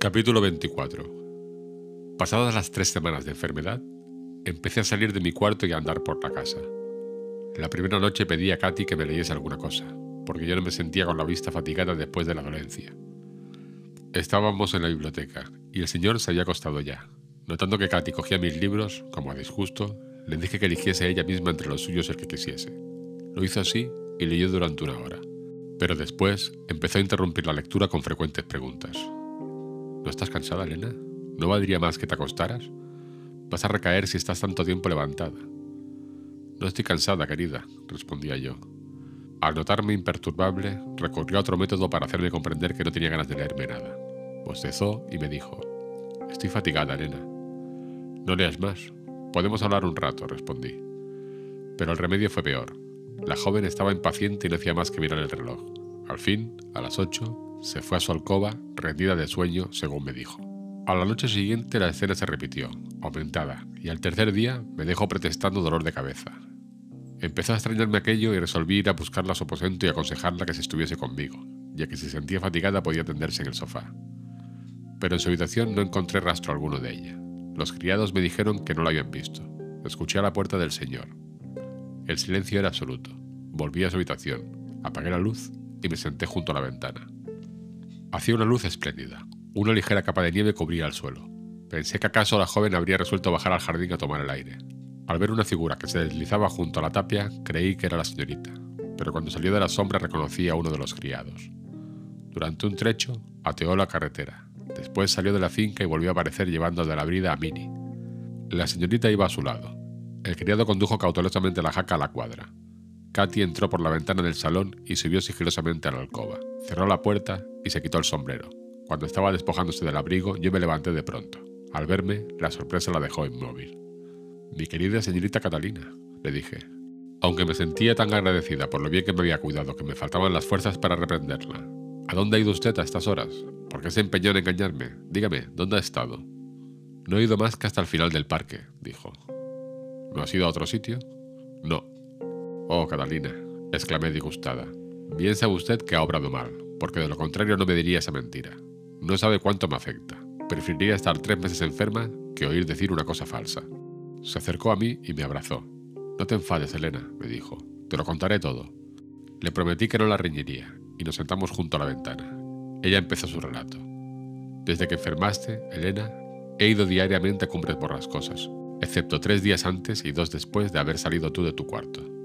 Capítulo 24 Pasadas las tres semanas de enfermedad, empecé a salir de mi cuarto y a andar por la casa. La primera noche pedí a Katy que me leyese alguna cosa, porque yo no me sentía con la vista fatigada después de la dolencia. Estábamos en la biblioteca y el señor se había acostado ya. Notando que Katy cogía mis libros, como a disgusto, le dije que eligiese ella misma entre los suyos el que quisiese. Lo hizo así y leyó durante una hora. Pero después empezó a interrumpir la lectura con frecuentes preguntas. ¿No estás cansada, Elena? ¿No valdría más que te acostaras? Vas a recaer si estás tanto tiempo levantada. No estoy cansada, querida, respondía yo. Al notarme imperturbable, recurrió a otro método para hacerme comprender que no tenía ganas de leerme nada. Bostezó y me dijo, Estoy fatigada, Elena. No leas más. Podemos hablar un rato, respondí. Pero el remedio fue peor. La joven estaba impaciente y no hacía más que mirar el reloj. Al fin, a las ocho, se fue a su alcoba, rendida de sueño, según me dijo. A la noche siguiente la escena se repitió, aumentada, y al tercer día me dejó protestando dolor de cabeza. Empezó a extrañarme aquello y resolví ir a buscarla a su aposento y aconsejarla que se estuviese conmigo, ya que si sentía fatigada podía tenderse en el sofá. Pero en su habitación no encontré rastro alguno de ella. Los criados me dijeron que no la habían visto. Escuché a la puerta del señor. El silencio era absoluto. Volví a su habitación, apagué la luz y me senté junto a la ventana. Hacía una luz espléndida. Una ligera capa de nieve cubría el suelo. Pensé que acaso la joven habría resuelto bajar al jardín a tomar el aire. Al ver una figura que se deslizaba junto a la tapia, creí que era la señorita, pero cuando salió de la sombra reconocí a uno de los criados. Durante un trecho, ateó la carretera. Después salió de la finca y volvió a aparecer llevando de la brida a Minnie. La señorita iba a su lado. El criado condujo cautelosamente la jaca a la cuadra. Katy entró por la ventana del salón y subió sigilosamente a la alcoba. Cerró la puerta y se quitó el sombrero. Cuando estaba despojándose del abrigo, yo me levanté de pronto. Al verme, la sorpresa la dejó inmóvil. Mi querida señorita Catalina, le dije. Aunque me sentía tan agradecida por lo bien que me había cuidado que me faltaban las fuerzas para reprenderla. ¿A dónde ha ido usted a estas horas? ¿Por qué se empeñó en engañarme? Dígame, ¿dónde ha estado? No he ido más que hasta el final del parque, dijo. ¿No has ido a otro sitio? No. Oh, Catalina, exclamé disgustada. Bien sabe usted que ha obrado mal, porque de lo contrario no me diría esa mentira. No sabe cuánto me afecta. Preferiría estar tres meses enferma que oír decir una cosa falsa. Se acercó a mí y me abrazó. No te enfades, Elena, me dijo. Te lo contaré todo. Le prometí que no la reñiría y nos sentamos junto a la ventana. Ella empezó su relato. Desde que enfermaste, Elena, he ido diariamente a cumbres borrascosas, excepto tres días antes y dos después de haber salido tú de tu cuarto.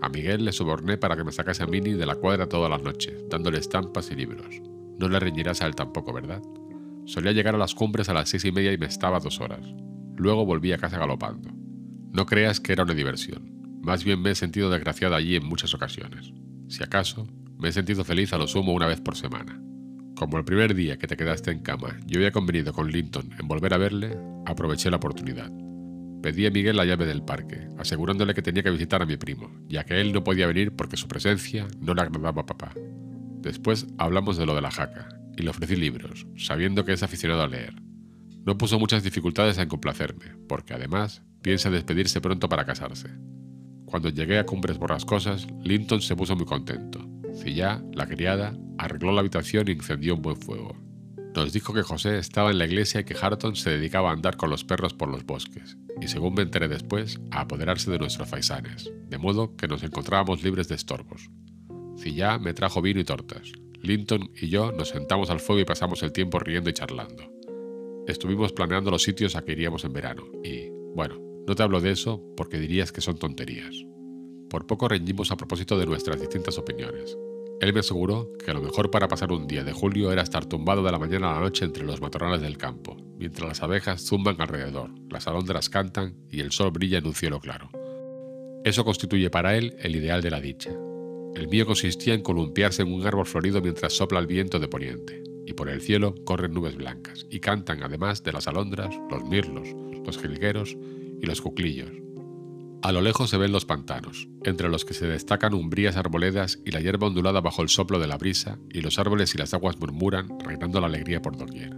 A Miguel le soborné para que me sacase a Mini de la cuadra todas las noches, dándole estampas y libros. No le reñirás a él tampoco, ¿verdad? Solía llegar a las cumbres a las seis y media y me estaba dos horas. Luego volví a casa galopando. No creas que era una diversión. Más bien me he sentido desgraciada allí en muchas ocasiones. Si acaso, me he sentido feliz a lo sumo una vez por semana. Como el primer día que te quedaste en cama yo había convenido con Linton en volver a verle, aproveché la oportunidad. Pedí a Miguel la llave del parque, asegurándole que tenía que visitar a mi primo, ya que él no podía venir porque su presencia no le agradaba a papá. Después hablamos de lo de la jaca, y le ofrecí libros, sabiendo que es aficionado a leer. No puso muchas dificultades en complacerme, porque además piensa despedirse pronto para casarse. Cuando llegué a Cumbres Borrascosas, Linton se puso muy contento. Cilla, la criada, arregló la habitación y encendió un buen fuego. Nos dijo que José estaba en la iglesia y que Harton se dedicaba a andar con los perros por los bosques, y según me enteré después, a apoderarse de nuestros faisanes, de modo que nos encontrábamos libres de estorbos. Cilla me trajo vino y tortas. Linton y yo nos sentamos al fuego y pasamos el tiempo riendo y charlando. Estuvimos planeando los sitios a que iríamos en verano, y, bueno, no te hablo de eso porque dirías que son tonterías. Por poco reñimos a propósito de nuestras distintas opiniones. Él me aseguró que lo mejor para pasar un día de julio era estar tumbado de la mañana a la noche entre los matorrales del campo, mientras las abejas zumban alrededor, las alondras cantan y el sol brilla en un cielo claro. Eso constituye para él el ideal de la dicha. El mío consistía en columpiarse en un árbol florido mientras sopla el viento de poniente, y por el cielo corren nubes blancas, y cantan además de las alondras, los mirlos, los jilgueros y los cuclillos, a lo lejos se ven los pantanos, entre los que se destacan umbrías arboledas y la hierba ondulada bajo el soplo de la brisa, y los árboles y las aguas murmuran, reinando la alegría por doquier.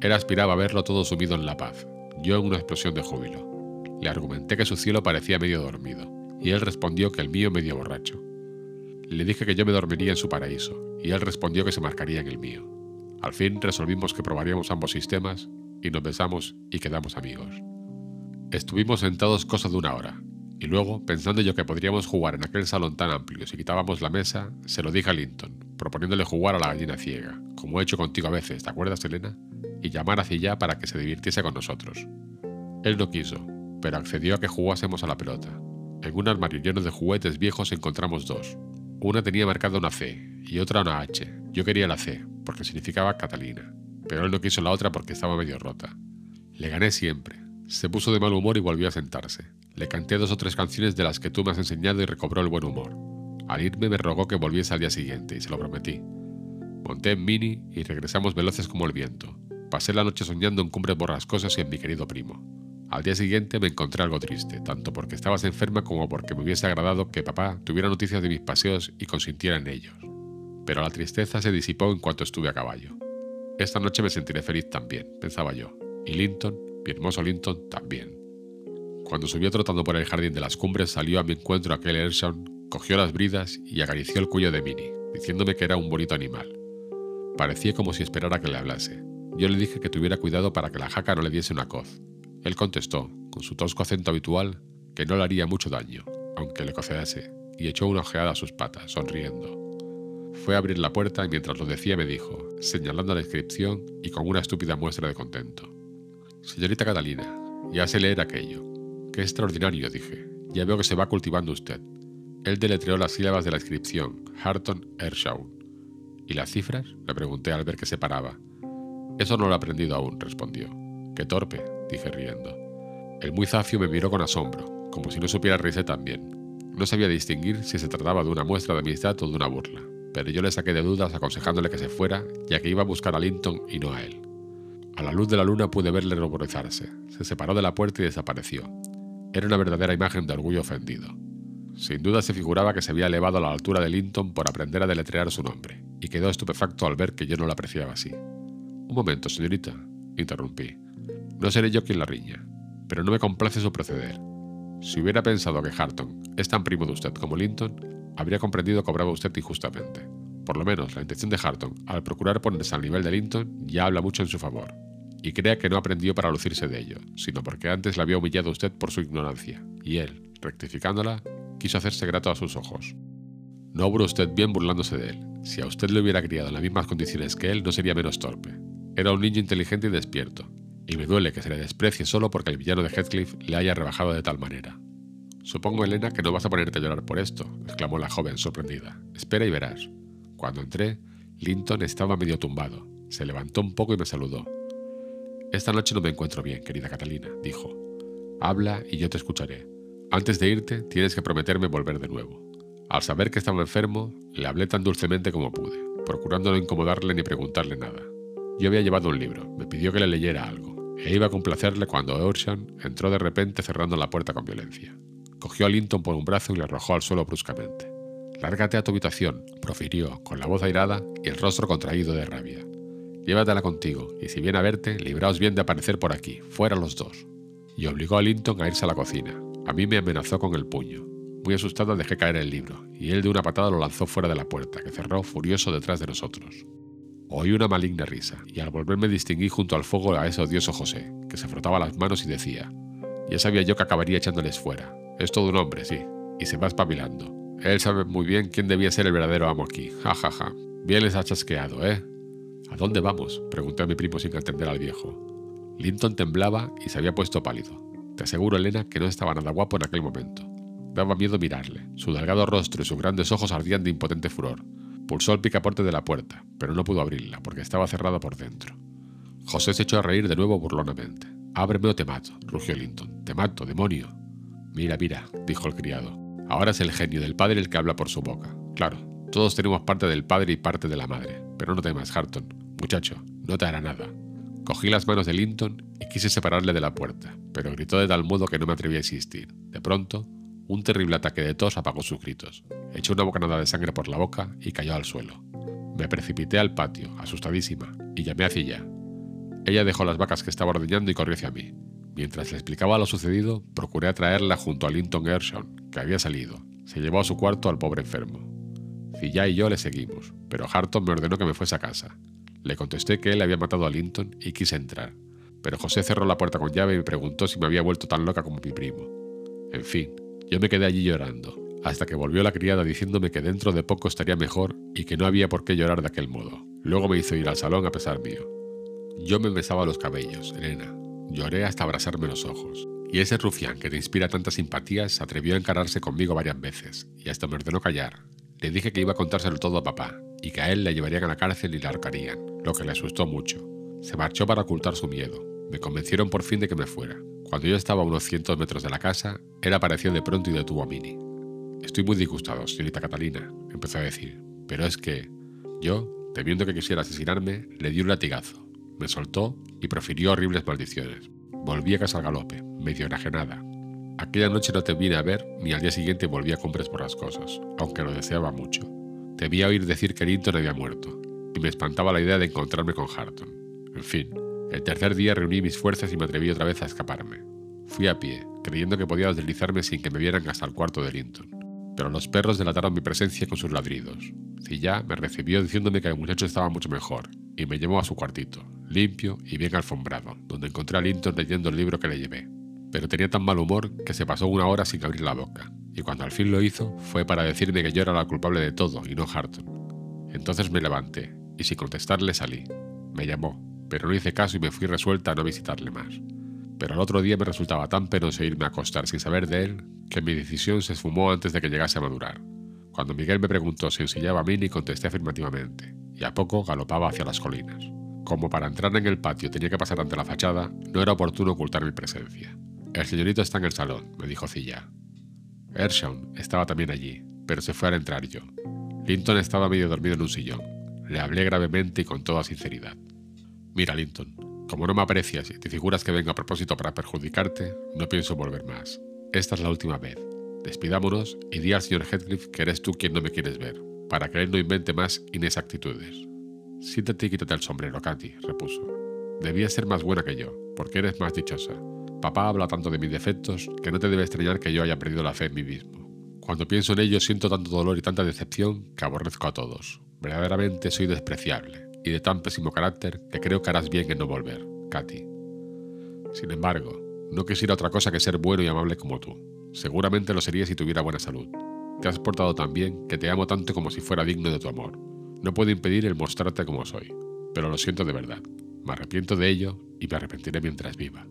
Él aspiraba a verlo todo sumido en la paz, yo en una explosión de júbilo. Le argumenté que su cielo parecía medio dormido, y él respondió que el mío medio borracho. Le dije que yo me dormiría en su paraíso, y él respondió que se marcaría en el mío. Al fin resolvimos que probaríamos ambos sistemas y nos besamos y quedamos amigos. Estuvimos sentados cosa de una hora, y luego, pensando yo que podríamos jugar en aquel salón tan amplio si quitábamos la mesa, se lo dije a Linton, proponiéndole jugar a la gallina ciega, como he hecho contigo a veces, ¿te acuerdas, Elena? Y llamar hacia allá para que se divirtiese con nosotros. Él no quiso, pero accedió a que jugásemos a la pelota. En un armario lleno de juguetes viejos encontramos dos. Una tenía marcada una C y otra una H. Yo quería la C, porque significaba Catalina, pero él no quiso la otra porque estaba medio rota. Le gané siempre. Se puso de mal humor y volvió a sentarse. Le canté dos o tres canciones de las que tú me has enseñado y recobró el buen humor. Al irme me rogó que volviese al día siguiente y se lo prometí. Monté en Mini y regresamos veloces como el viento. Pasé la noche soñando en cumbres borrascosas y en mi querido primo. Al día siguiente me encontré algo triste, tanto porque estabas enferma como porque me hubiese agradado que papá tuviera noticias de mis paseos y consintiera en ellos. Pero la tristeza se disipó en cuanto estuve a caballo. Esta noche me sentiré feliz también, pensaba yo, y Linton, mi hermoso Linton, también. Cuando subió trotando por el jardín de las cumbres salió a mi encuentro aquel Earsham, cogió las bridas y acarició el cuello de Minnie, diciéndome que era un bonito animal. Parecía como si esperara que le hablase. Yo le dije que tuviera cuidado para que la jaca no le diese una coz. Él contestó, con su tosco acento habitual, que no le haría mucho daño, aunque le cocease, y echó una ojeada a sus patas, sonriendo. Fue a abrir la puerta y mientras lo decía me dijo, señalando la inscripción y con una estúpida muestra de contento. Señorita Catalina, ya sé leer aquello. Qué extraordinario, dije. Ya veo que se va cultivando usted. Él deletreó las sílabas de la inscripción, Harton Ershaw. ¿Y las cifras? Le pregunté al ver que se paraba. Eso no lo he aprendido aún, respondió. Qué torpe, dije riendo. El muy zafio me miró con asombro, como si no supiera reírse también. No sabía distinguir si se trataba de una muestra de amistad o de una burla, pero yo le saqué de dudas aconsejándole que se fuera, ya que iba a buscar a Linton y no a él. A la luz de la luna pude verle ruborizarse. Se separó de la puerta y desapareció. Era una verdadera imagen de orgullo ofendido. Sin duda se figuraba que se había elevado a la altura de Linton por aprender a deletrear su nombre, y quedó estupefacto al ver que yo no lo apreciaba así. Un momento, señorita, interrumpí. No seré yo quien la riña, pero no me complace su proceder. Si hubiera pensado que Harton es tan primo de usted como Linton, habría comprendido que obraba usted injustamente. Por lo menos la intención de Harton, al procurar ponerse al nivel de Linton, ya habla mucho en su favor y crea que no aprendió para lucirse de ello, sino porque antes la había humillado usted por su ignorancia, y él, rectificándola, quiso hacerse grato a sus ojos. No obró usted bien burlándose de él. Si a usted le hubiera criado en las mismas condiciones que él, no sería menos torpe. Era un niño inteligente y despierto, y me duele que se le desprecie solo porque el villano de Heathcliff le haya rebajado de tal manera. Supongo, Elena, que no vas a ponerte a llorar por esto, exclamó la joven sorprendida. Espera y verás. Cuando entré, Linton estaba medio tumbado. Se levantó un poco y me saludó. Esta noche no me encuentro bien, querida Catalina, dijo. Habla y yo te escucharé. Antes de irte, tienes que prometerme volver de nuevo. Al saber que estaba enfermo, le hablé tan dulcemente como pude, procurando no incomodarle ni preguntarle nada. Yo había llevado un libro, me pidió que le leyera algo, e iba a complacerle cuando Ocean entró de repente cerrando la puerta con violencia. Cogió a Linton por un brazo y le arrojó al suelo bruscamente. Lárgate a tu habitación, profirió, con la voz airada y el rostro contraído de rabia. Llévatela contigo, y si viene a verte, libraos bien de aparecer por aquí, fuera los dos. Y obligó a Linton a irse a la cocina. A mí me amenazó con el puño. Muy asustado dejé caer el libro, y él de una patada lo lanzó fuera de la puerta, que cerró furioso detrás de nosotros. Oí una maligna risa, y al volverme distinguí junto al fuego a ese odioso José, que se frotaba las manos y decía, ya sabía yo que acabaría echándoles fuera. Es todo un hombre, sí, y se va espabilando. Él sabe muy bien quién debía ser el verdadero amo aquí. Ja, ja, ja. Bien les ha chasqueado, ¿eh? ¿A dónde vamos? pregunté a mi primo sin atender al viejo. Linton temblaba y se había puesto pálido. Te aseguro, Elena, que no estaba nada guapo en aquel momento. Daba miedo mirarle. Su delgado rostro y sus grandes ojos ardían de impotente furor. Pulsó el picaporte de la puerta, pero no pudo abrirla porque estaba cerrada por dentro. José se echó a reír de nuevo burlonamente. Ábreme o te mato, rugió Linton. Te mato, demonio. Mira, mira, dijo el criado. Ahora es el genio del padre el que habla por su boca. Claro, todos tenemos parte del padre y parte de la madre. Pero no temas, Harton. Muchacho, no te hará nada. Cogí las manos de Linton y quise separarle de la puerta, pero gritó de tal modo que no me atreví a insistir. De pronto, un terrible ataque de tos apagó sus gritos. Echó una bocanada de sangre por la boca y cayó al suelo. Me precipité al patio, asustadísima, y llamé hacia ella. Ella dejó las vacas que estaba ordeñando y corrió hacia mí. Mientras le explicaba lo sucedido, procuré atraerla junto a Linton Gershon, que había salido. Se llevó a su cuarto al pobre enfermo. Filla y yo le seguimos, pero Harton me ordenó que me fuese a casa. Le contesté que él había matado a Linton y quise entrar, pero José cerró la puerta con llave y me preguntó si me había vuelto tan loca como mi primo. En fin, yo me quedé allí llorando, hasta que volvió la criada diciéndome que dentro de poco estaría mejor y que no había por qué llorar de aquel modo. Luego me hizo ir al salón a pesar mío. Yo me besaba los cabellos, Elena. Lloré hasta abrasarme los ojos. Y ese rufián que te inspira tantas simpatías se atrevió a encararse conmigo varias veces, y hasta me ordenó callar. Le dije que iba a contárselo todo a papá, y que a él le llevarían a la cárcel y le ahorcarían, lo que le asustó mucho. Se marchó para ocultar su miedo. Me convencieron por fin de que me fuera. Cuando yo estaba a unos cientos metros de la casa, él apareció de pronto y detuvo a Mini. Estoy muy disgustado, señorita Catalina, empezó a decir, pero es que yo, temiendo que quisiera asesinarme, le di un latigazo. Me soltó y profirió horribles maldiciones. Volví a casa al galope, medio enajenada. Aquella noche no te vine a ver ni al día siguiente volví a compras por las cosas, aunque lo deseaba mucho. Debía oír decir que Linton había muerto, y me espantaba la idea de encontrarme con Harton. En fin, el tercer día reuní mis fuerzas y me atreví otra vez a escaparme. Fui a pie, creyendo que podía deslizarme sin que me vieran hasta el cuarto de Linton. Pero los perros delataron mi presencia con sus ladridos. Cilla me recibió diciéndome que el muchacho estaba mucho mejor, y me llevó a su cuartito, limpio y bien alfombrado, donde encontré a Linton leyendo el libro que le llevé. Pero tenía tan mal humor que se pasó una hora sin abrir la boca, y cuando al fin lo hizo fue para decirme que yo era la culpable de todo y no Harton. Entonces me levanté, y sin contestarle salí. Me llamó, pero no hice caso y me fui resuelta a no visitarle más. Pero al otro día me resultaba tan penoso irme a acostar sin saber de él que mi decisión se esfumó antes de que llegase a madurar. Cuando Miguel me preguntó si ensillaba a Mini, contesté afirmativamente, y a poco galopaba hacia las colinas. Como para entrar en el patio tenía que pasar ante la fachada, no era oportuno ocultar mi presencia. El señorito está en el salón, me dijo Cilla. Ershawn estaba también allí, pero se fue al entrar yo. Linton estaba medio dormido en un sillón. Le hablé gravemente y con toda sinceridad. Mira, Linton, como no me aprecias y te figuras que vengo a propósito para perjudicarte, no pienso volver más. Esta es la última vez. Despidámonos y di al señor Heathcliff que eres tú quien no me quieres ver, para que él no invente más inexactitudes. Siéntate y quítate el sombrero, Katy, repuso. Debías ser más buena que yo, porque eres más dichosa. Papá habla tanto de mis defectos que no te debe extrañar que yo haya perdido la fe en mí mismo. Cuando pienso en ello siento tanto dolor y tanta decepción que aborrezco a todos. Verdaderamente soy despreciable y de tan pésimo carácter que creo que harás bien en no volver, Katy. Sin embargo, no quisiera otra cosa que ser bueno y amable como tú. Seguramente lo sería si tuviera buena salud. Te has portado tan bien que te amo tanto como si fuera digno de tu amor. No puedo impedir el mostrarte como soy, pero lo siento de verdad. Me arrepiento de ello y me arrepentiré mientras viva.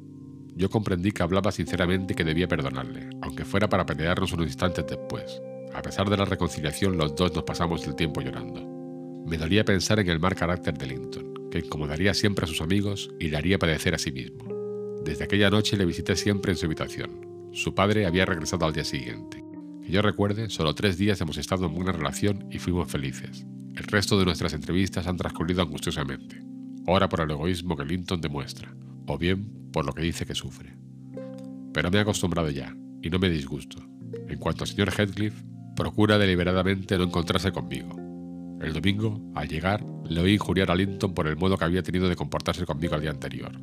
Yo comprendí que hablaba sinceramente y que debía perdonarle, aunque fuera para pelearnos unos instantes después. A pesar de la reconciliación, los dos nos pasamos el tiempo llorando. Me dolía pensar en el mal carácter de Linton, que incomodaría siempre a sus amigos y le haría padecer a sí mismo. Desde aquella noche le visité siempre en su habitación. Su padre había regresado al día siguiente. Que yo recuerde, solo tres días hemos estado en buena relación y fuimos felices. El resto de nuestras entrevistas han transcurrido angustiosamente, ora por el egoísmo que Linton demuestra, o bien por lo que dice que sufre. Pero me he acostumbrado ya, y no me disgusto. En cuanto al señor Heathcliff, procura deliberadamente no encontrarse conmigo. El domingo, al llegar, le oí injuriar a Linton por el modo que había tenido de comportarse conmigo el día anterior.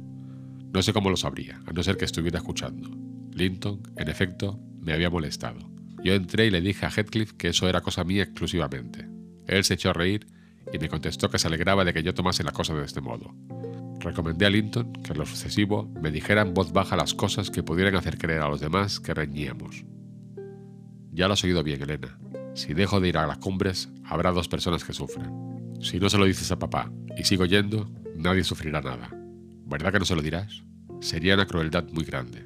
No sé cómo lo sabría, a no ser que estuviera escuchando. Linton, en efecto, me había molestado. Yo entré y le dije a Heathcliff que eso era cosa mía exclusivamente. Él se echó a reír y me contestó que se alegraba de que yo tomase la cosa de este modo. Recomendé a Linton que en lo sucesivo me dijera en voz baja las cosas que pudieran hacer creer a los demás que reñíamos. Ya lo has oído bien, Elena. Si dejo de ir a las cumbres, habrá dos personas que sufran. Si no se lo dices a papá y sigo yendo, nadie sufrirá nada. ¿Verdad que no se lo dirás? Sería una crueldad muy grande.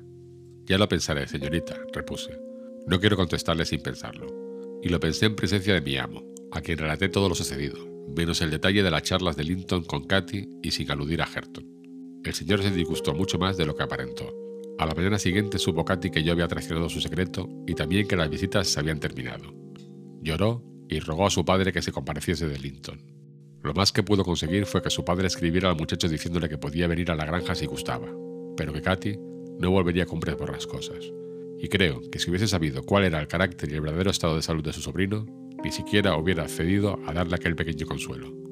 Ya lo pensaré, señorita, repuse. No quiero contestarle sin pensarlo. Y lo pensé en presencia de mi amo, a quien relaté todo lo sucedido, menos el detalle de las charlas de Linton con Katy y sin aludir a Herton. El señor se disgustó mucho más de lo que aparentó. A la mañana siguiente supo Katy que yo había traicionado su secreto y también que las visitas se habían terminado. Lloró y rogó a su padre que se compareciese de Linton. Lo más que pudo conseguir fue que su padre escribiera al muchacho diciéndole que podía venir a la granja si gustaba, pero que Katy no volvería a comprar por las cosas. Y creo que si hubiese sabido cuál era el carácter y el verdadero estado de salud de su sobrino, ni siquiera hubiera accedido a darle aquel pequeño consuelo.